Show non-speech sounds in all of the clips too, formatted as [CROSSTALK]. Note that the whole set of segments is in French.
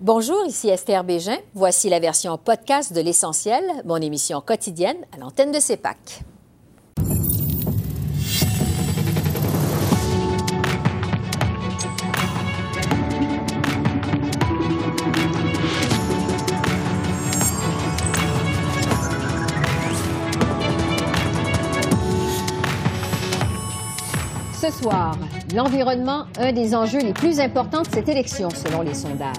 Bonjour, ici Esther Bégin. Voici la version podcast de L'Essentiel, mon émission quotidienne à l'antenne de CEPAC. Ce soir, l'environnement, un des enjeux les plus importants de cette élection selon les sondages.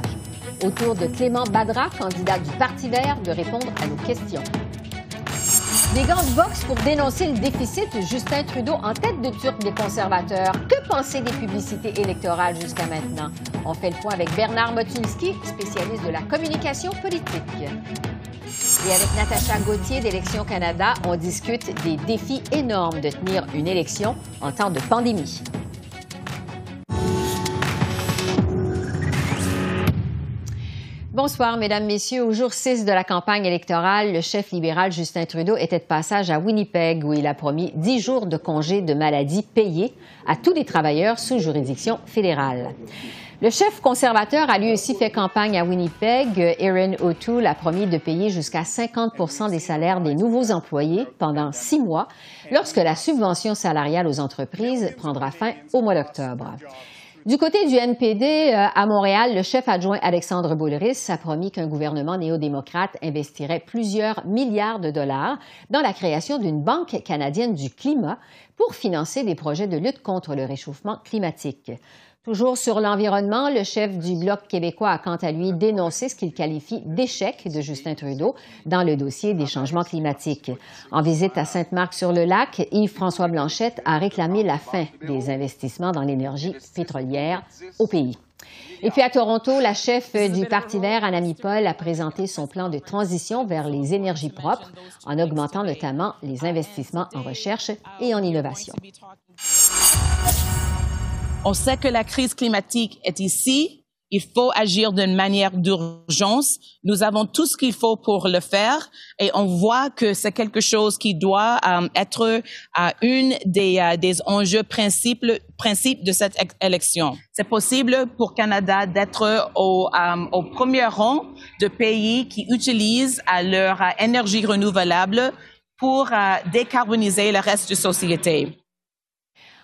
Autour de Clément Badra, candidat du Parti vert, de répondre à nos questions. Des gants de boxe pour dénoncer le déficit Justin Trudeau en tête de turc des conservateurs. Que penser des publicités électorales jusqu'à maintenant? On fait le point avec Bernard Motulski, spécialiste de la communication politique. Et avec Natacha Gauthier d'Élections Canada, on discute des défis énormes de tenir une élection en temps de pandémie. Bonsoir, Mesdames, Messieurs. Au jour 6 de la campagne électorale, le chef libéral Justin Trudeau était de passage à Winnipeg où il a promis 10 jours de congé de maladie payés à tous les travailleurs sous juridiction fédérale. Le chef conservateur a lui aussi fait campagne à Winnipeg. Erin O'Toole a promis de payer jusqu'à 50% des salaires des nouveaux employés pendant six mois lorsque la subvention salariale aux entreprises prendra fin au mois d'octobre. Du côté du NPD, euh, à Montréal, le chef adjoint Alexandre Boulris a promis qu'un gouvernement néo-démocrate investirait plusieurs milliards de dollars dans la création d'une banque canadienne du climat pour financer des projets de lutte contre le réchauffement climatique. Toujours sur l'environnement, le chef du Bloc québécois a quant à lui dénoncé ce qu'il qualifie d'échec de Justin Trudeau dans le dossier des changements climatiques. En visite à Sainte-Marc-sur-le-Lac, Yves-François Blanchette a réclamé la fin des investissements dans l'énergie pétrolière au pays. Et puis à Toronto, la chef du Parti vert, Anami Paul, a présenté son plan de transition vers les énergies propres en augmentant notamment les investissements en recherche et en innovation. On sait que la crise climatique est ici. Il faut agir d'une manière d'urgence. Nous avons tout ce qu'il faut pour le faire et on voit que c'est quelque chose qui doit euh, être euh, une des, euh, des enjeux principes, de cette élection. C'est possible pour Canada d'être au, au premier rang de pays qui utilisent leur énergie renouvelable pour décarboniser le reste de la société.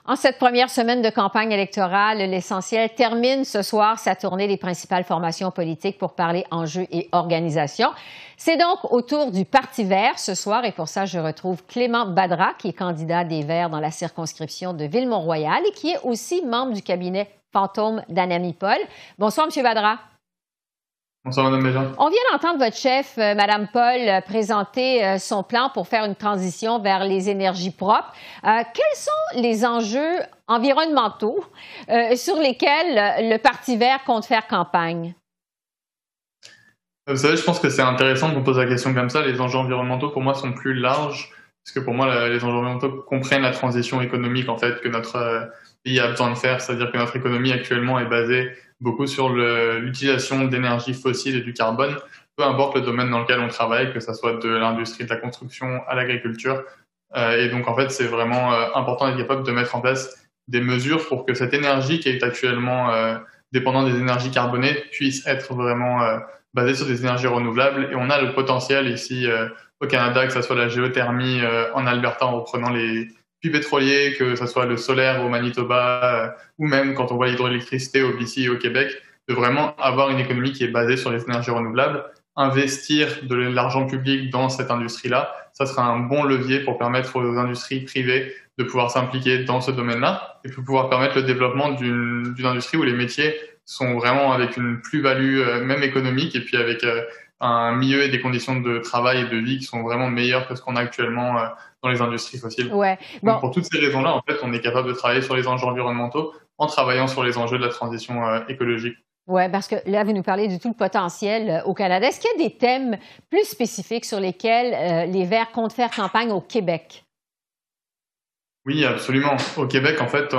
En cette première semaine de campagne électorale, l'essentiel termine ce soir sa tournée des principales formations politiques pour parler enjeux et organisation. C'est donc autour du Parti vert ce soir et pour ça, je retrouve Clément Badra, qui est candidat des Verts dans la circonscription de Ville-Mont-Royal et qui est aussi membre du cabinet fantôme d'Anami Paul. Bonsoir, Monsieur Badra. Bonsoir, Mme Béjean. On vient d'entendre votre chef, Mme euh, Madame Paul, euh, présenter euh, son plan pour faire une transition vers les énergies propres. quels sont les enjeux environnementaux sur lesquels le Parti vert compte faire campagne? Vous savez, je pense que c'est intéressant de vous poser la question comme ça. Les enjeux environnementaux, pour moi, sont plus larges, parce que pour moi, les enjeux environnementaux comprennent la transition économique, en fait, que notre pays a besoin de faire. C'est-à-dire que notre économie actuellement est basée beaucoup sur l'utilisation d'énergie fossile et du carbone, peu importe le domaine dans lequel on travaille, que ce soit de l'industrie de la construction à l'agriculture. Euh, et donc, en fait, c'est vraiment euh, important d'être capable de mettre en place des mesures pour que cette énergie qui est actuellement euh, dépendante des énergies carbonées puisse être vraiment basée sur des énergies renouvelables. Et on a le potentiel ici au Canada, que ce soit la géothermie en Alberta en reprenant les, pétrolier, que ce soit le solaire au Manitoba euh, ou même quand on voit l'hydroélectricité au BC et au Québec, de vraiment avoir une économie qui est basée sur les énergies renouvelables, investir de l'argent public dans cette industrie-là, ça sera un bon levier pour permettre aux industries privées de pouvoir s'impliquer dans ce domaine-là et pour pouvoir permettre le développement d'une industrie où les métiers sont vraiment avec une plus-value euh, même économique et puis avec euh, un milieu et des conditions de travail et de vie qui sont vraiment meilleures que ce qu'on a actuellement euh, dans les industries fossiles. Ouais. Donc pour toutes ces raisons-là, en fait, on est capable de travailler sur les enjeux environnementaux en travaillant sur les enjeux de la transition euh, écologique. Oui, parce que là, vous nous parlez du tout le potentiel euh, au Canada. Est-ce qu'il y a des thèmes plus spécifiques sur lesquels les Verts comptent faire campagne au Québec? Oui, absolument. Au Québec, en fait, on,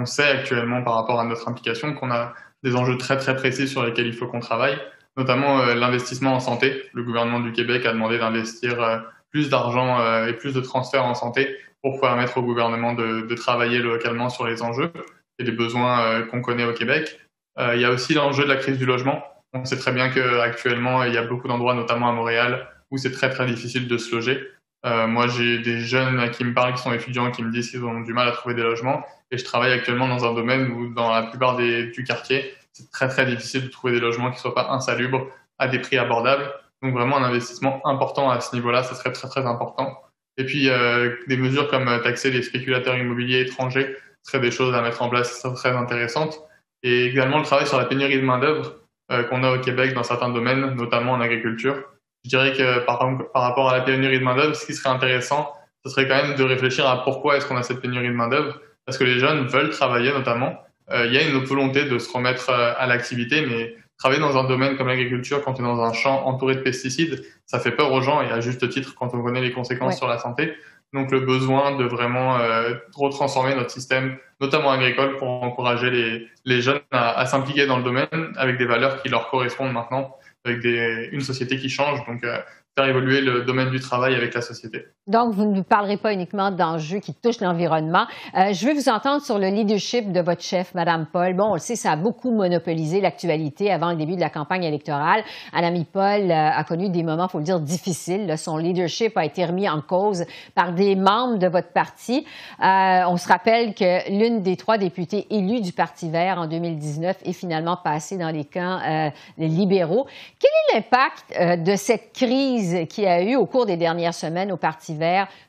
on sait actuellement par rapport à notre implication qu'on a des enjeux très très précis sur lesquels il faut qu'on travaille notamment euh, l'investissement en santé. Le gouvernement du Québec a demandé d'investir euh, plus d'argent euh, et plus de transferts en santé pour permettre au gouvernement de, travailler localement sur les enjeux et les besoins qu'on connaît au Québec. il y a aussi l'enjeu de la crise du logement. On sait très bien qu'actuellement, il y a beaucoup d'endroits, notamment à Montréal, où c'est très très difficile de se loger. Moi, j'ai des jeunes qui me parlent, qui sont étudiants, qui me disent qu'ils ont du mal à trouver des logements. Et je travaille actuellement dans un domaine où, dans la plupart des, du quartier, c'est très très difficile de trouver des logements qui soient pas insalubres à des prix abordables. Donc vraiment un investissement important à ce niveau-là, ça serait très très important. Et puis euh, des mesures comme taxer les spéculateurs immobiliers étrangers seraient des choses à mettre en place très intéressantes. Et également le travail sur la pénurie de main d'œuvre euh, qu'on a au Québec dans certains domaines, notamment en agriculture. Je dirais que par, par rapport à la pénurie de main-d'œuvre, ce qui serait intéressant, ce serait quand même de réfléchir à pourquoi est-ce qu'on a cette pénurie de main-d'œuvre. Parce que les jeunes veulent travailler notamment. Euh, il y a une volonté de se remettre euh, à l'activité, mais travailler dans un domaine comme l'agriculture, quand on est dans un champ entouré de pesticides, ça fait peur aux gens et à juste titre quand on connaît les conséquences sur la santé. Donc le besoin de vraiment euh, retransformer notre système, notamment agricole, pour encourager les, les jeunes à, à s'impliquer dans le domaine avec des valeurs qui leur correspondent maintenant, avec des, une société qui change. Donc euh, faire évoluer le domaine du travail avec la société. Donc, vous ne parlerez pas uniquement d'enjeux qui touchent l'environnement. Euh, je veux vous entendre sur le leadership de votre chef, Madame Paul. Bon, on le sait, ça a beaucoup monopolisé l'actualité avant le début de la campagne électorale. Madame Paul euh, a connu des moments, faut le dire, difficiles. Son leadership a été remis en cause par des membres de votre parti. Euh, on se rappelle que l'une des trois députés élus du Parti vert en 2019 est finalement passée dans les camps euh, libéraux. Quel est l'impact de cette crise qui a eu au cours des dernières semaines au Parti vert?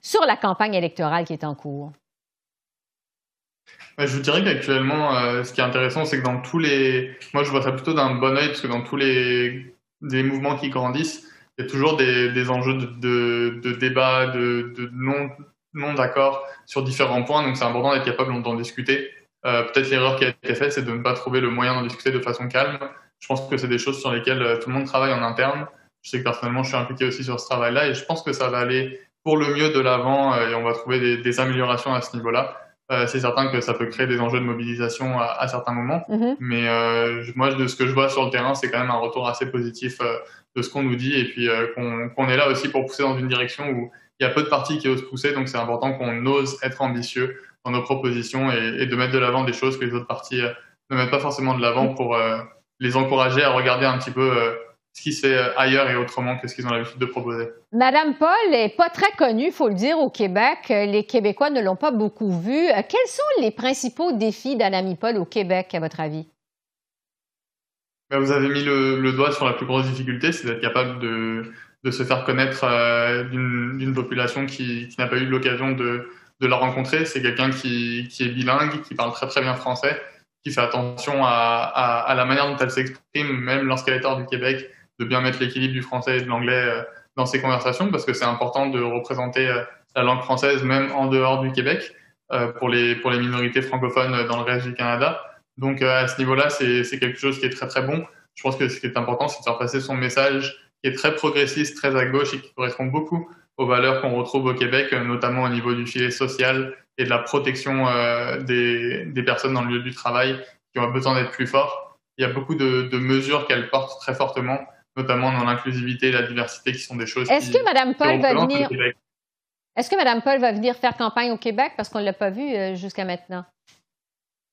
Sur la campagne électorale qui est en cours? Je vous dirais qu'actuellement, euh, ce qui est intéressant, c'est que dans tous les. Moi, je vois ça plutôt d'un bon oeil, parce que dans tous les, des mouvements qui grandissent, il y a toujours des, enjeux de, de, débat, de, de non, non d'accord sur différents points. Donc, c'est important d'être capable d'en discuter. Euh, Peut-être l'erreur qui a été faite, c'est de ne pas trouver le moyen d'en discuter de façon calme. Je pense que c'est des choses sur lesquelles euh, tout le monde travaille en interne. Je sais que personnellement, je suis impliqué aussi sur ce travail-là et je pense que ça va aller pour le mieux de l'avant euh, et on va trouver des, des améliorations à ce niveau-là. Euh, c'est certain que ça peut créer des enjeux de mobilisation à, à certains moments, mm-hmm. mais euh, moi, de ce que je vois sur le terrain, c'est quand même un retour assez positif euh, de ce qu'on nous dit et puis euh, qu'on qu'on est là aussi pour pousser dans une direction où il y a peu de partis qui osent pousser, donc c'est important qu'on ose être ambitieux dans nos propositions et, et de mettre de l'avant des choses que les autres partis ne mettent pas forcément de l'avant mm. pour les encourager à regarder un petit peu ce qui se fait euh, ailleurs et autrement que ce qu'ils ont l'habitude de proposer. Madame Paul n'est pas très connue, il faut le dire, au Québec. Euh, les Québécois ne l'ont pas beaucoup vue. Euh, quels sont les principaux défis d'Anami Paul au Québec, à votre avis? Ben, vous avez mis le, doigt sur la plus grosse difficulté, c'est d'être capable de, de, se faire connaître euh, d'une population qui, qui n'a pas eu l'occasion de, de, la rencontrer. C'est quelqu'un qui, qui, est bilingue, qui parle très très bien français, qui fait attention à, à, à la manière dont elle s'exprime, même lorsqu'elle est hors du Québec de bien mettre l'équilibre du français et de l'anglais euh, dans ces conversations parce que c'est important de représenter euh, la langue française même en dehors du Québec euh, pour les pour les minorités francophones dans le reste du Canada. Donc à ce niveau-là, c'est quelque chose qui est très très bon. Je pense que ce qui est important, c'est de faire passer son message qui est très progressiste, très à gauche et qui correspond beaucoup aux valeurs qu'on retrouve au Québec, notamment au niveau du filet social et de la protection des, des personnes dans le lieu du travail qui ont besoin d'être plus forts. Il y a beaucoup de, de mesures qu'elle porte très fortement notamment dans l'inclusivité et la diversité, qui sont des choses. Est-ce que Mme Paul va venir Est-ce que Mme Paul va venir faire campagne au Québec? Parce qu'on ne l'a pas vu euh, jusqu'à maintenant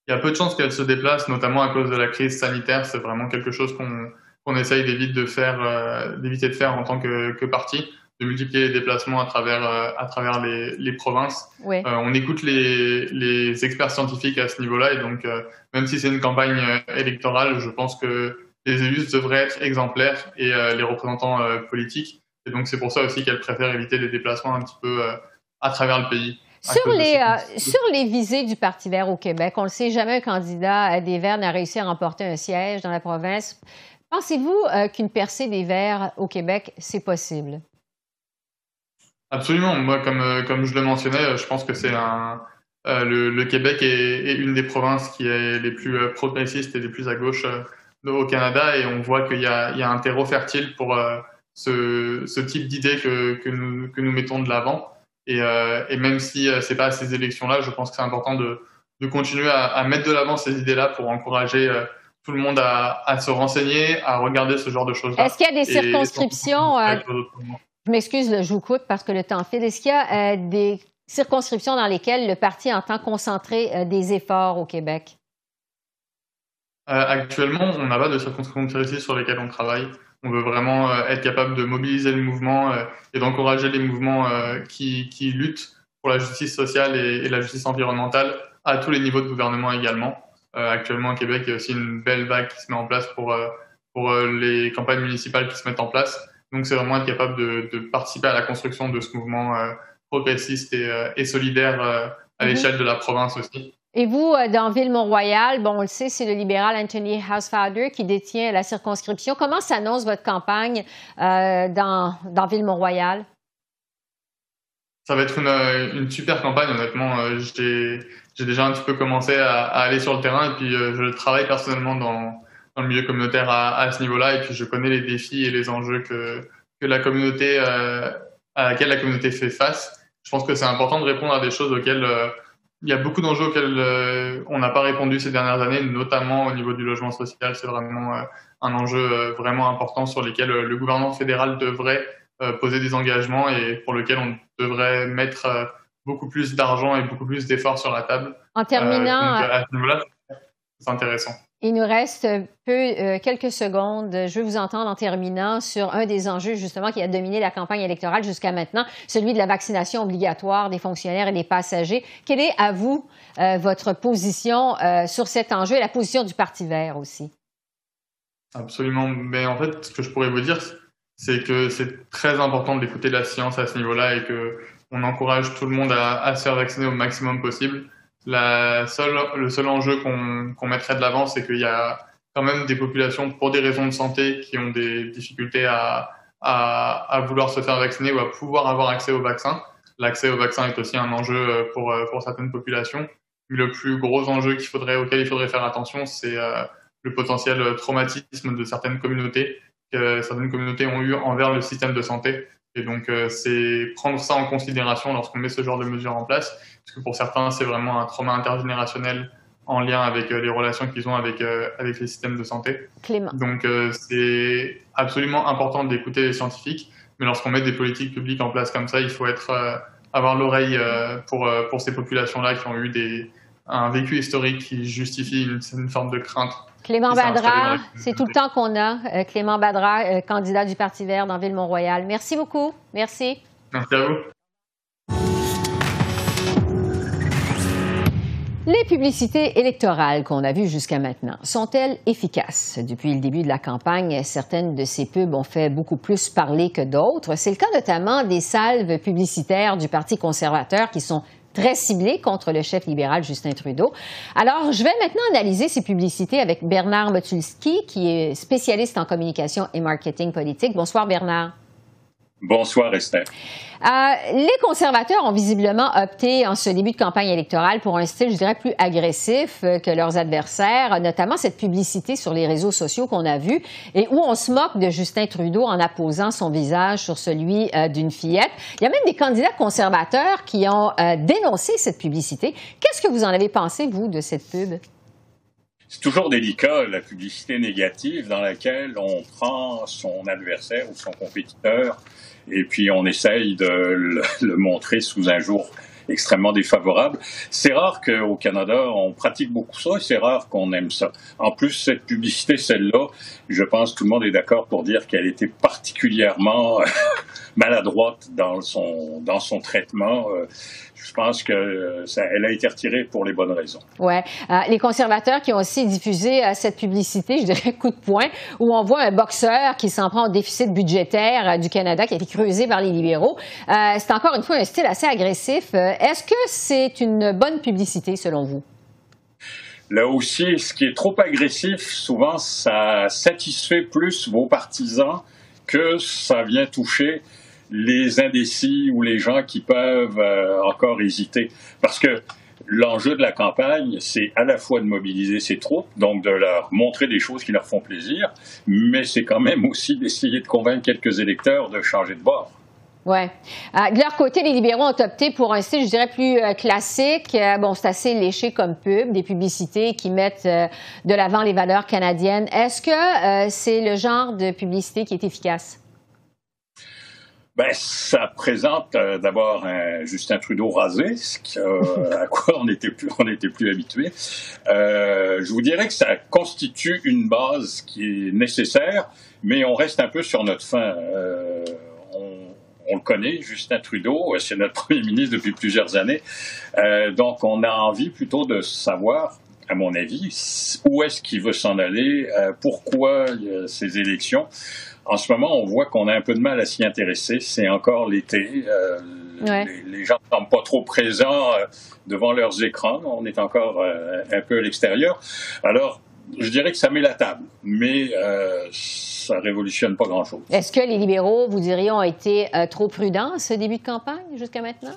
Il y a peu de chances qu'elle se déplace, notamment à cause de la crise sanitaire. C'est vraiment quelque chose qu'on essaye d'éviter de faire, euh, d'éviter de faire en tant que, que parti de multiplier les déplacements à travers euh, à travers les, les provinces. Oui. on écoute les, les experts scientifiques à ce niveau-là et donc même si c'est une campagne électorale, je pense que les élus devraient être exemplaires et euh, les représentants euh, politiques. Et donc c'est pour ça aussi qu'elle préfère éviter des déplacements un petit peu euh, à travers le pays. Sur les, sur les visées du Parti vert au Québec, on le sait, jamais un candidat des Verts n'a réussi à remporter un siège dans la province. Pensez-vous qu'une percée des Verts au Québec, c'est possible? Absolument. Moi, comme, comme je le mentionnais, je pense que c'est un. le, le, Québec est, est, une des provinces qui est les plus progressistes et les plus à gauche au Canada et on voit qu'il y a, il y a un terreau fertile pour euh, ce, ce, type d'idées que, que, nous, que nous mettons de l'avant. Et, euh, et, même si euh, c'est pas à ces élections-là, je pense que c'est important de, de continuer à, à mettre de l'avant ces idées-là pour encourager tout le monde à, à, se renseigner, à regarder ce genre de choses-là. Est-ce qu'il y a des circonscriptions euh, Je m'excuse, je vous coupe parce que le temps file. Est-ce qu'il y a des circonscriptions dans lesquelles le parti entend concentrer des efforts au Québec? Actuellement, on n'a pas de circonscriptions précises sur lesquelles on travaille. On veut vraiment être capable de mobiliser le mouvement et d'encourager les mouvements qui, qui, luttent pour la justice sociale et, et, la justice environnementale à tous les niveaux de gouvernement également. actuellement, au Québec, il y a aussi une belle vague qui se met en place pour, pour les campagnes municipales qui se mettent en place. Donc, c'est vraiment être capable de, de, participer à la construction de ce mouvement progressiste et, et solidaire à mhm. l'échelle de la province aussi. Et vous, euh, dans Ville-Mont-Royal, bon, on le sait, c'est le libéral Anthony Housefather qui détient la circonscription. Comment s'annonce votre campagne euh, dans, Ville-Mont-Royal? Ça va être une, une super campagne, honnêtement. Euh, j'ai déjà un petit peu commencé à, aller sur le terrain et puis je travaille personnellement dans, le milieu communautaire à, ce niveau-là et puis je connais les défis et les enjeux que, la communauté, à laquelle la communauté fait face je pense que c'est important de répondre à des choses auxquelles euh, il y a beaucoup d'enjeux auxquels euh, on n'a pas répondu ces dernières années, notamment au niveau du logement social. C'est vraiment euh, un enjeu vraiment important sur lequel le gouvernement fédéral devrait poser des engagements et pour lequel on devrait mettre beaucoup plus d'argent et beaucoup plus d'efforts sur la table. En terminant, à ce niveau-là, c'est intéressant. Il nous reste peu, euh, quelques secondes. Je veux vous entendre en terminant sur un des enjeux justement qui a dominé la campagne électorale jusqu'à maintenant, celui de la vaccination obligatoire des fonctionnaires et des passagers. Quelle est à vous euh, votre position euh, sur cet enjeu et la position du Parti vert aussi? Absolument. Mais en fait, ce que je pourrais vous dire, c'est que c'est très important d'écouter la science à ce niveau-là et que on encourage tout le monde à se faire vacciner au maximum possible. Le seul enjeu qu'on mettrait de l'avant, c'est qu'il y a quand même des populations, pour des raisons de santé, qui ont des difficultés à, vouloir se faire vacciner ou à pouvoir avoir accès au vaccin. L'accès au vaccin est aussi un enjeu pour, pour certaines populations. le plus gros enjeu auquel il faudrait faire attention, c'est euh, le potentiel traumatisme de certaines communautés que certaines communautés ont eu envers le système de santé. Et donc, euh, c'est prendre ça en considération lorsqu'on met ce genre de mesures en place, parce que pour certains, c'est vraiment un trauma intergénérationnel en lien avec euh, les relations qu'ils ont avec, euh, avec les systèmes de santé. Clément. Donc, c'est absolument important d'écouter les scientifiques, mais lorsqu'on met des politiques publiques en place comme ça, il faut être, avoir l'oreille pour, pour ces populations-là qui ont eu des, un vécu historique qui justifie une, une forme de crainte Clément Badra, c'est tout le temps qu'on a. Euh, Clément Badra, euh, candidat du Parti vert dans Ville-Mont-Royal. Merci beaucoup. Merci. Merci à vous. Les publicités électorales qu'on a vues jusqu'à maintenant, sont-elles efficaces? Depuis le début de la campagne, certaines de ces pubs ont fait beaucoup plus parler que d'autres. C'est le cas notamment des salves publicitaires du Parti conservateur qui sont très ciblé contre le chef libéral Justin Trudeau. Alors, je vais maintenant analyser ces publicités avec Bernard Motulski, qui est spécialiste en communication et marketing politique. Bonsoir, Bernard. Bonsoir, Esther. Euh, les conservateurs ont visiblement opté en ce début de campagne électorale pour un style, je dirais, plus agressif euh, que leurs adversaires, notamment cette publicité sur les réseaux sociaux qu'on a vue et où on se moque de Justin Trudeau en apposant son visage sur celui euh, d'une fillette. Il y a même des candidats conservateurs qui ont dénoncé cette publicité. Qu'est-ce que vous en avez pensé, vous, de cette pub? C'est toujours délicat, la publicité négative dans laquelle on prend son adversaire ou son compétiteur et puis on essaye de le, montrer sous un jour extrêmement défavorable. C'est rare qu'au Canada, on pratique beaucoup ça et c'est rare qu'on aime ça. En plus, cette publicité, celle-là, je pense que tout le monde est d'accord pour dire qu'elle était particulièrement [LAUGHS] maladroite dans son, dans son traitement. Euh, je pense que euh, ça, elle a été retirée pour les bonnes raisons. Ouais, euh, les conservateurs qui ont aussi diffusé cette publicité, je dirais coup de poing, où on voit un boxeur qui s'en prend au déficit budgétaire du Canada qui a été creusé par les libéraux. c'est encore une fois un style assez agressif. Est-ce que c'est une bonne publicité selon vous? Là aussi, ce qui est trop agressif, souvent, ça satisfait plus vos partisans que ça vient toucher les indécis ou les gens qui peuvent euh, encore hésiter. Parce que l'enjeu de la campagne, c'est à la fois de mobiliser ces troupes, donc de leur montrer des choses qui leur font plaisir, mais c'est quand même aussi d'essayer de convaincre quelques électeurs de changer de bord. Oui. Euh, de leur côté, les libéraux ont opté pour un style, je dirais, plus euh, classique. bon, c'est assez léché comme pub, des publicités qui mettent de l'avant les valeurs canadiennes. Est-ce que c'est le genre de publicité qui est efficace? Ben, ça présente euh, d'abord un Justin Trudeau rasé, [LAUGHS] à quoi on n'était plus, on était plus habitué. Euh, je vous dirais que ça constitue une base qui est nécessaire, mais on reste un peu sur notre fin. Euh, on, on, le connaît, Justin Trudeau, c'est notre [LAUGHS] premier ministre depuis plusieurs années, euh, donc on a envie plutôt de savoir à mon avis, où est-ce qu'il veut s'en aller, euh, pourquoi ces élections en ce moment, on voit qu'on a un peu de mal à s'y intéresser. C'est encore l'été. Euh, les, gens ne sont pas trop présents euh, devant leurs écrans. On est encore euh, un peu à l'extérieur. Alors, je dirais que ça met la table, mais ça révolutionne pas grand-chose. Est-ce que les libéraux, vous diriez, ont été trop prudents à ce début de campagne jusqu'à maintenant?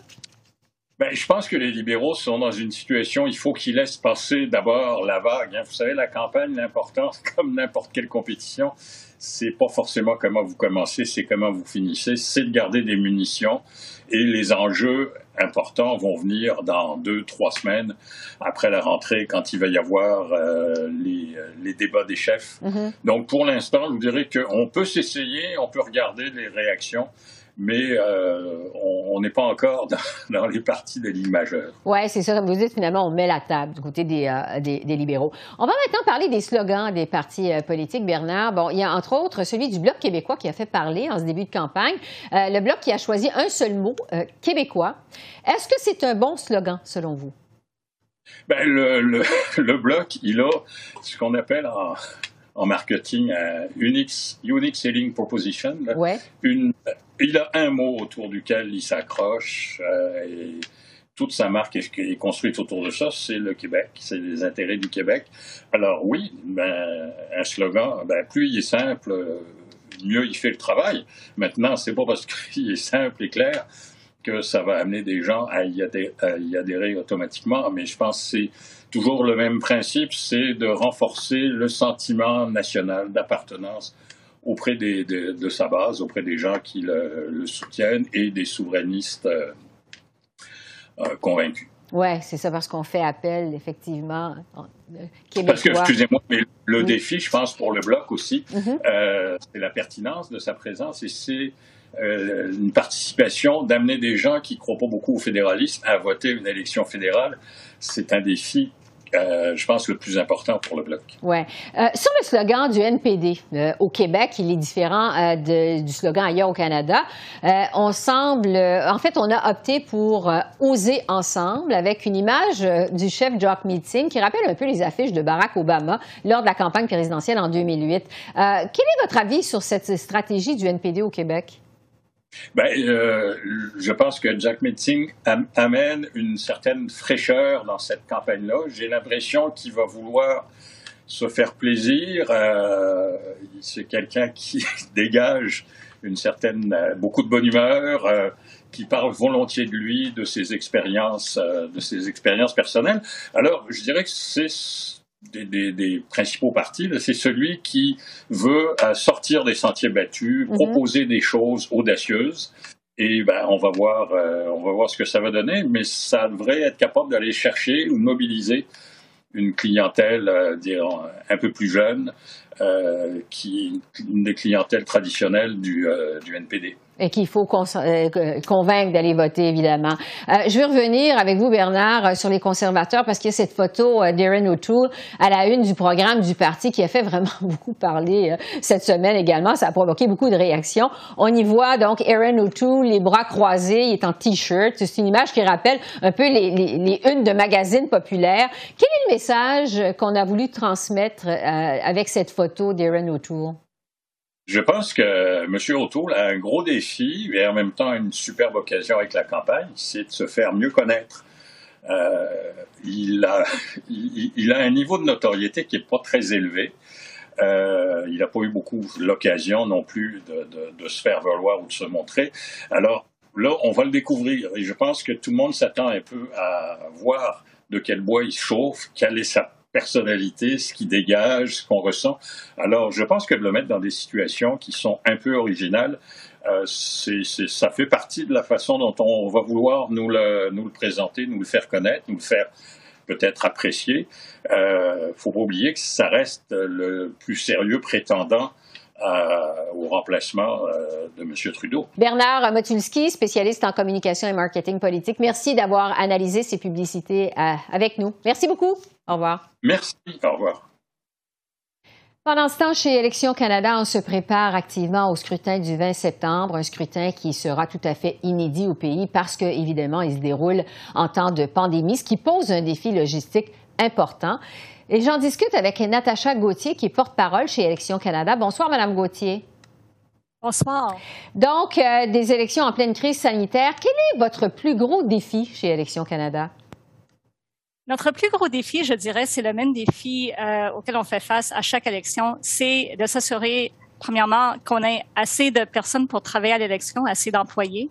Ben, je pense que les libéraux sont dans une situation, il faut qu'ils laissent passer d'abord la vague. Hein. Vous savez, la campagne, l'important, [LAUGHS] comme n'importe quelle compétition, c'est pas forcément comment vous commencez, c'est comment vous finissez, c'est de garder des munitions et les enjeux importants vont venir dans deux, trois semaines après la rentrée quand il va y avoir euh, les, les, débats des chefs. Mm-hmm. Donc pour l'instant, je vous dirais qu'on peut s'essayer, on peut regarder les réactions, mais euh, on n'est pas encore dans, [LAUGHS] les parties des lignes majeures. Oui, c'est ça, comme vous dites, finalement, on met la table du côté des, euh, des, libéraux. On va maintenant parler des slogans des partis euh, politiques, Bernard. Bon, il y a entre autres celui du Bloc québécois qui a fait parler en ce début de campagne. le Bloc qui a choisi un seul mot, québécois. Est-ce que c'est un bon slogan, selon vous? Ben, le, le, [LAUGHS] le Bloc, il a ce qu'on appelle en, en marketing un unique, unique selling proposition. Une, il a un mot autour duquel il s'accroche euh, et toute sa marque est, construite autour de ça, c'est le Québec, c'est les intérêts du Québec. Alors oui, ben, un slogan, ben, plus il est simple, mieux il fait le travail. Maintenant, c'est pas parce [LAUGHS] qu'il est simple et clair que ça va amener des gens à y, adhérer, automatiquement, mais je pense que c'est toujours le même principe, c'est de renforcer le sentiment national d'appartenance auprès de, sa base, auprès des gens qui le, soutiennent et des souverainistes euh, euh, convaincus. Oui, c'est ça, parce qu'on fait appel, effectivement, québécois. Parce que, excusez-moi, mais le défi, je pense, pour le Bloc aussi, mm-hmm. euh, c'est la pertinence de sa présence et c'est euh, une participation, d'amener des gens qui ne croient pas beaucoup au fédéralisme à voter une élection fédérale. C'est un défi euh, je pense, le plus important pour le Bloc. Oui. Euh, sur le slogan du NPD au Québec, il est différent du slogan ailleurs au Canada. on semble, en fait, on a opté pour oser ensemble avec une image du chef Jock Meeting qui rappelle un peu les affiches de Barack Obama lors de la campagne présidentielle en 2008. quel est votre avis sur cette stratégie du NPD au Québec? Ben, euh, je pense que Jack Metzing amène une certaine fraîcheur dans cette campagne-là. J'ai l'impression qu'il va vouloir se faire plaisir. Euh, c'est quelqu'un qui [LAUGHS] dégage une certaine, euh, beaucoup de bonne humeur, euh, qui parle volontiers de lui, de ses expériences, euh, de ses expériences personnelles. Alors, je dirais que c'est des, principaux partis, c'est celui qui veut euh, sortir des sentiers battus, mhm. proposer des choses audacieuses. Et ben, on va voir, euh, on va voir ce que ça va donner, mais ça devrait être capable d'aller chercher ou mobiliser une clientèle, euh, un peu plus jeune, qui une des clientèles traditionnelles du, du NPD qu'il faut euh, convaincre d'aller voter, évidemment. Euh, je veux revenir avec vous, Bernard, euh, sur les conservateurs, parce qu'il y a cette photo d'Erin O'Toole à la une du programme du parti qui a fait vraiment [LAUGHS] beaucoup parler cette semaine également. Ça a provoqué beaucoup de réactions. On y voit donc Erin O'Toole, les bras croisés, il est en T-shirt. C'est une image qui rappelle un peu les, les, les unes de magazines populaires. Quel est le message qu'on a voulu transmettre avec cette photo d'Erin O'Toole? Je pense que M. O'Toole a un gros défi et en même temps une superbe occasion avec la campagne, c'est de se faire mieux connaître. Euh, il, a, un niveau de notoriété qui n'est pas très élevé. Euh, il n'a pas eu beaucoup l'occasion non plus de, se faire valoir ou de se montrer. Alors là, on va le découvrir et je pense que tout le monde s'attend un peu à voir de quel bois il chauffe, quelle est sa personnalité, ce qui dégage, ce qu'on ressent. Alors, je pense que de le mettre dans des situations qui sont un peu originales, euh, c'est, ça fait partie de la façon dont on va vouloir nous le, nous le présenter, nous le faire connaître, nous le faire peut-être apprécier. Euh, faut pas oublier que ça reste le plus sérieux prétendant au remplacement de M. Trudeau. Bernard Motulski, spécialiste en communication et marketing politique, merci d'avoir analysé ces publicités avec nous. Merci beaucoup. Au revoir. Merci. Au revoir. Pendant ce temps, chez Élections Canada, on se prépare activement au scrutin du 20 septembre, un scrutin qui sera tout à fait inédit au pays parce que, évidemment, il se déroule en temps de pandémie, ce qui pose un défi logistique important. Et j'en discute avec Natacha Gauthier, qui est porte-parole chez Élections Canada. Bonsoir, Madame Gauthier. Bonsoir. Donc, euh, des élections en pleine crise sanitaire. Quel est votre plus gros défi chez Élections Canada? Notre plus gros défi, je dirais, c'est le même défi euh, auquel on fait face à chaque élection, c'est de s'assurer premièrement, qu'on ait assez de personnes pour travailler à l'élection, assez d'employés.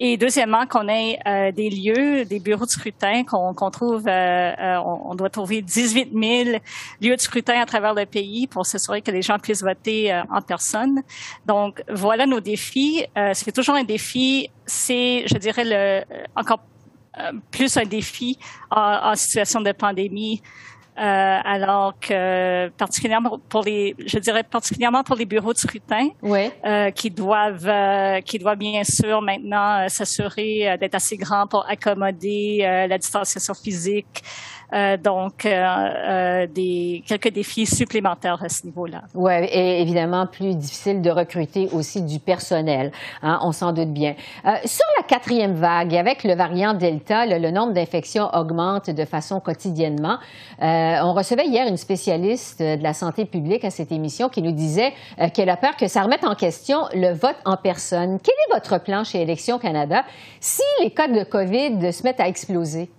Et deuxièmement, qu'on ait euh, des lieux, des bureaux de scrutin, qu'on trouve, euh, on, doit trouver 18 000 lieux de scrutin à travers le pays pour s'assurer que les gens puissent voter en personne. Donc, voilà nos défis. c'est toujours un défi. C'est, je dirais, le encore euh, plus un défi en, situation de pandémie. Euh, alors que particulièrement pour les, je dirais particulièrement pour les bureaux de scrutin, euh, qui doivent, euh, qui doivent bien sûr maintenant euh, s'assurer d'être assez grands pour accommoder la distanciation physique, euh, donc, euh, euh, des, quelques défis supplémentaires à ce niveau-là. Oui, et évidemment, plus difficile de recruter aussi du personnel. Hein, on s'en doute bien. sur la quatrième vague, avec le variant Delta, le, nombre d'infections augmente de façon quotidiennement. on recevait hier une spécialiste de la santé publique à cette émission qui nous disait qu'elle a peur que ça remette en question le vote en personne. Quel est votre plan chez Élections Canada si les cas de COVID se mettent à exploser?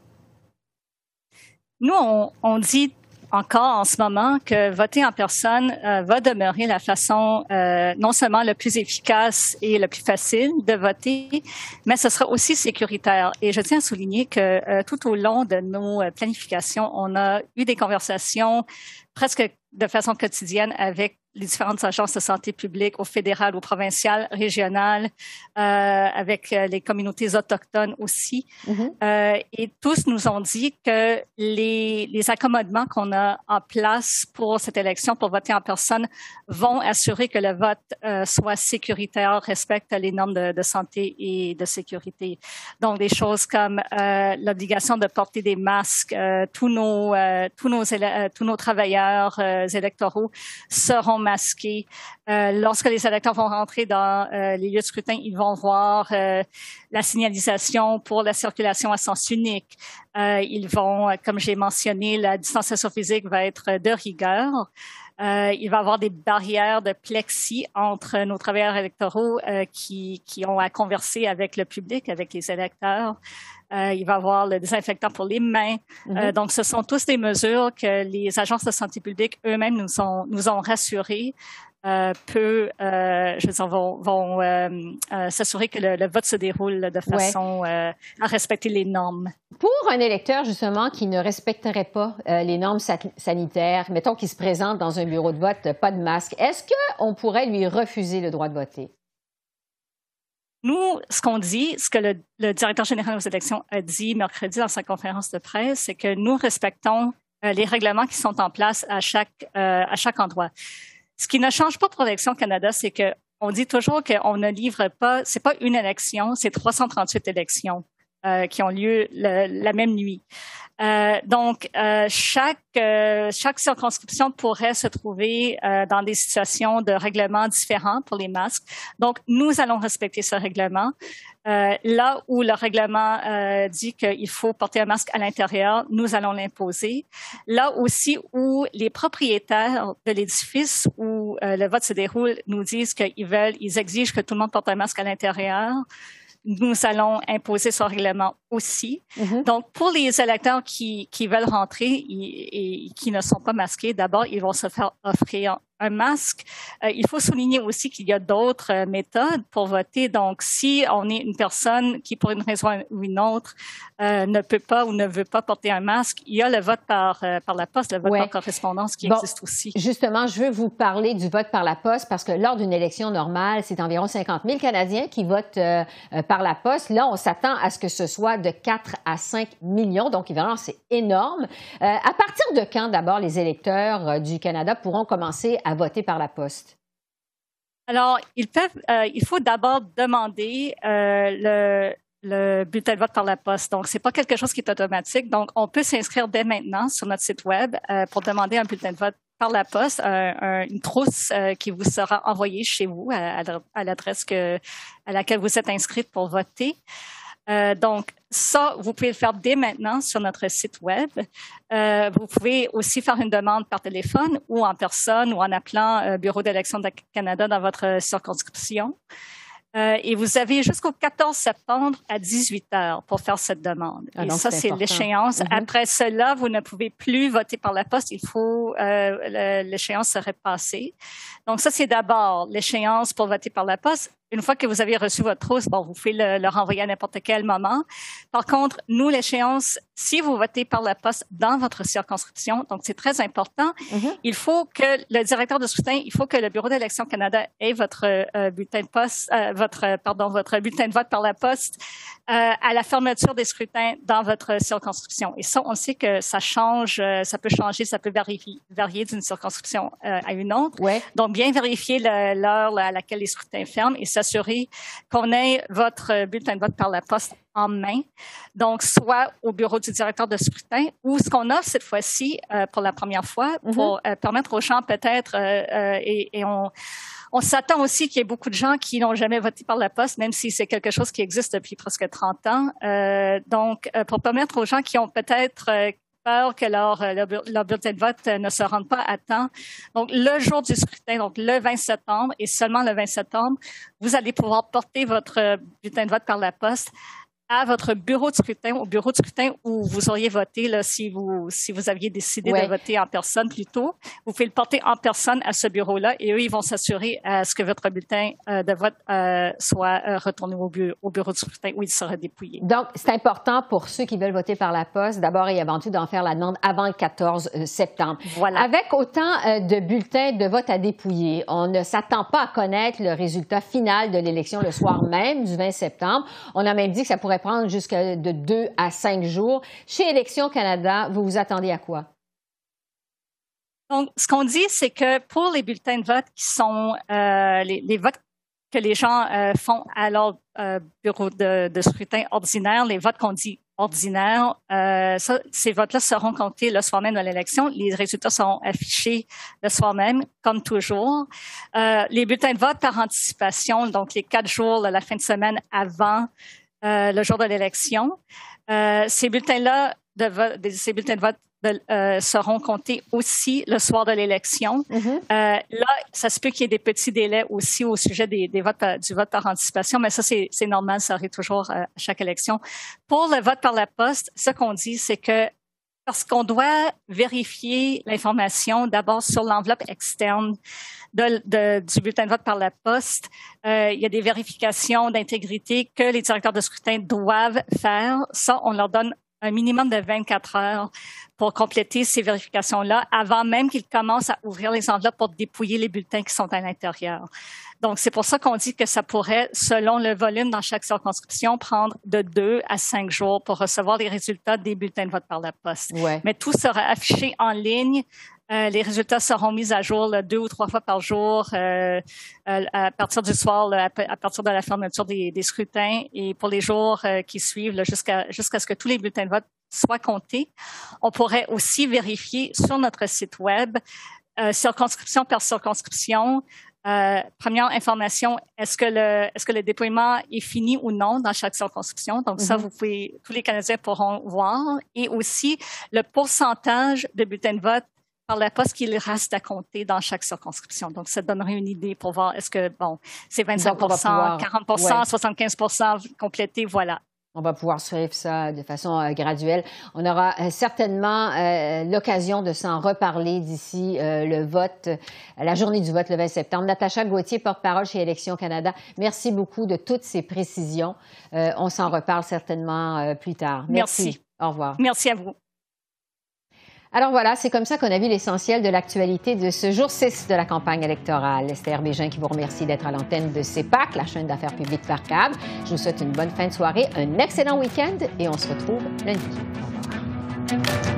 Nous, on, on, dit encore en ce moment que voter en personne euh, va demeurer la façon euh, non seulement le plus efficace et le plus facile de voter, mais ce sera aussi sécuritaire. Et je tiens à souligner que euh, tout au long de nos planifications, on a eu des conversations presque de façon quotidienne avec les différentes agences de santé publique, au fédéral, au provincial, régional, euh, avec euh, les communautés autochtones aussi. Mm-hmm. euh, et tous nous ont dit que les, les accommodements qu'on a en place pour cette élection, pour voter en personne, vont assurer que le vote euh, soit sécuritaire, respecte les normes de, de, santé et de sécurité. Donc, des choses comme l'obligation de porter des masques, tous nos tous nos tous nos travailleurs électoraux seront masqués. Euh, lorsque les électeurs vont rentrer dans euh, les lieux de scrutin, ils vont voir euh, la signalisation pour la circulation à sens unique. ils vont, comme j'ai mentionné, la distanciation physique va être de rigueur. Il va y avoir des barrières de plexi entre nos travailleurs électoraux qui, qui ont à converser avec le public, avec les électeurs. Euh, il va y avoir le désinfectant pour les mains. Mm-hmm. donc, ce sont tous des mesures que les agences de santé publique eux-mêmes nous ont, nous ont rassurées euh, peu, euh, je veux dire, vont, vont euh, s'assurer que le, le, vote se déroule de façon à respecter les normes. Pour un électeur, justement, qui ne respecterait pas les normes sanitaires, mettons qu'il se présente dans un bureau de vote, pas de masque, est-ce qu'on pourrait lui refuser le droit de voter? Nous, ce qu'on dit, ce que le, le, directeur général aux élections a dit mercredi dans sa conférence de presse, c'est que nous respectons les règlements qui sont en place à chaque, à chaque endroit. Ce qui ne change pas pour l'élection Canada, c'est que on dit toujours qu'on ne livre pas, c'est pas une élection, c'est 338 élections euh, qui ont lieu la même nuit. Euh, donc, euh, chaque euh, chaque circonscription pourrait se trouver euh, dans des situations de règlement différents pour les masques. Donc, nous allons respecter ce règlement. Là où le règlement dit qu'il faut porter un masque à l'intérieur, nous allons l'imposer. Là aussi où les propriétaires de l'édifice où le vote se déroule nous disent qu'ils veulent, ils exigent que tout le monde porte un masque à l'intérieur nous allons imposer ce règlement aussi. Mm-hmm. Donc, pour les électeurs qui, qui veulent rentrer et, et, qui ne sont pas masqués, d'abord, ils vont se faire offrir un masque. Euh, il faut souligner aussi qu'il y a d'autres euh, méthodes pour voter. Donc, si on est une personne qui, pour une raison ou une autre, euh, ne peut pas ou ne veut pas porter un masque, il y a le vote par, par la poste, le vote par correspondance qui existe aussi. Justement, je veux vous parler du vote par la poste parce que lors d'une élection normale, c'est environ 50 000 Canadiens qui votent par la poste. Là, on s'attend à ce que ce soit de 4 à 5 millions. Donc, évidemment, c'est énorme. à partir de quand, d'abord, les électeurs du Canada pourront commencer à voter par la poste? Alors, euh, il faut d'abord demander euh, le, le bulletin de vote par la poste. Donc, c'est pas quelque chose qui est automatique. Donc, on peut s'inscrire dès maintenant sur notre site web euh, pour demander un bulletin de vote par la poste, une trousse qui vous sera envoyée chez vous à, l'adresse à laquelle vous êtes inscrite pour voter. Donc, ça, vous pouvez le faire dès maintenant sur notre site web. Euh, vous pouvez aussi faire une demande par téléphone ou en personne ou en appelant euh, Bureau d'élection de Canada dans votre circonscription. Euh, et vous avez jusqu'au 14 septembre à 18 heures pour faire cette demande. Ah, et ça, c'est l'échéance. Mm-hmm. Après cela, vous ne pouvez plus voter par la poste. Il faut euh, l'échéance serait passée. Donc ça, c'est d'abord l'échéance pour voter par la poste une fois que vous avez reçu votre trousse, bon, vous pouvez le, renvoyer à n'importe quel moment. Par contre, nous, l'échéance, si vous votez par la poste dans votre circonscription, donc c'est très important, mm-hmm. il faut que le directeur de scrutin, il faut que le Bureau d'élection Canada ait votre euh, bulletin de poste, euh, votre, pardon, votre bulletin de vote par la poste euh, à la fermeture des scrutins dans votre circonscription. Et ça, on sait que ça change, ça peut changer, ça peut varier, varier d'une circonscription à une autre. Ouais. Donc, bien vérifier l'heure à laquelle les scrutins ferment et s'assurer qu'on ait votre bulletin de vote par la poste en main, donc soit au bureau du directeur de scrutin ou ce qu'on offre cette fois-ci euh, pour la première fois mm-hmm. pour euh, permettre aux gens peut-être euh, et, et, on on s'attend aussi qu'il y ait beaucoup de gens qui n'ont jamais voté par la poste, même si c'est quelque chose qui existe depuis presque 30 ans. donc, pour permettre aux gens qui ont peut-être que leur, euh, leur, bulletin de vote euh, ne se rende pas à temps. Donc, le jour du scrutin, donc le 20 septembre, et seulement le 20 septembre, vous allez pouvoir porter votre euh, bulletin de vote par la poste à votre bureau de scrutin, au bureau de scrutin où vous auriez voté là, si vous si vous aviez décidé de voter en personne plutôt. Vous pouvez le porter en personne à ce bureau-là et eux, ils vont s'assurer à ce que votre bulletin euh, de vote euh, soit euh, retourné au, bureau, au bureau de scrutin où il sera dépouillé. Donc, c'est important pour ceux qui veulent voter par la poste, d'abord et avant tout, d'en faire la demande avant le 14 septembre. Voilà. Avec autant de bulletins de vote à dépouiller, on ne s'attend pas à connaître le résultat final de l'élection le soir même du 20 septembre. On a même dit que ça pourrait prendre jusqu'à de deux à cinq jours. Chez Élections Canada, vous vous attendez à quoi? Donc, ce qu'on dit, c'est que pour les bulletins de vote qui sont euh, les, votes que les gens euh, font à leur euh, bureau de, scrutin ordinaire, les votes qu'on dit ordinaires, ces votes-là seront comptés le soir même de l'élection. Les résultats seront affichés le soir même, comme toujours. les bulletins de vote par anticipation, donc les quatre jours, la fin de semaine avant euh, le jour de l'élection. Euh, ces bulletins-là, de ces bulletins de vote euh, seront comptés aussi le soir de l'élection. Mm-hmm. là, ça se peut qu'il y ait des petits délais aussi au sujet des, votes du vote par anticipation, mais ça, c'est normal, ça arrive toujours à chaque élection. Pour le vote par la poste, ce qu'on dit, c'est que parce qu'on doit vérifier l'information d'abord sur l'enveloppe externe du bulletin de vote par la poste. Euh, il y a des vérifications d'intégrité que les directeurs de scrutin doivent faire. Ça, on leur donne un minimum de 24 heures pour compléter ces vérifications-là avant même qu'ils commencent à ouvrir les enveloppes pour dépouiller les bulletins qui sont à l'intérieur. Donc, c'est pour ça qu'on dit que ça pourrait, selon le volume dans chaque circonscription, prendre de deux à cinq jours pour recevoir les résultats des bulletins de vote par la poste. Mais tout sera affiché en ligne. Euh, les résultats seront mis à jour deux ou trois fois par jour euh, euh, à partir du soir, à, partir de la fermeture des, scrutins et pour les jours qui suivent jusqu'à jusqu'à ce que tous les bulletins de vote soient comptés. On pourrait aussi vérifier sur notre site web circonscription par circonscription euh, première information, est-ce que le est-ce que le déploiement est fini ou non dans chaque circonscription? Donc ça, mhm. vous pouvez tous les Canadiens pourront voir et aussi le pourcentage de bulletins de vote par la poste qu'il reste à compter dans chaque circonscription. Donc, ça donnerait une idée pour voir est-ce que, bon, c'est 25 40 75 complété, voilà. On va pouvoir suivre ça de façon euh, graduelle. On aura euh, certainement euh, l'occasion de s'en reparler d'ici le vote, la journée du vote le 20 septembre. Natacha Gauthier, porte-parole chez Élections Canada, merci beaucoup de toutes ces précisions. on s'en reparle certainement plus tard. merci. Au revoir. Merci à vous. Alors voilà, c'est comme ça qu'on a vu l'essentiel de l'actualité de ce jour 6 de la campagne électorale. Esther Bégin qui vous remercie d'être à l'antenne de CEPAC, la chaîne d'affaires publiques par câble. Je vous souhaite une bonne fin de soirée, un excellent week-end et on se retrouve lundi. Au revoir.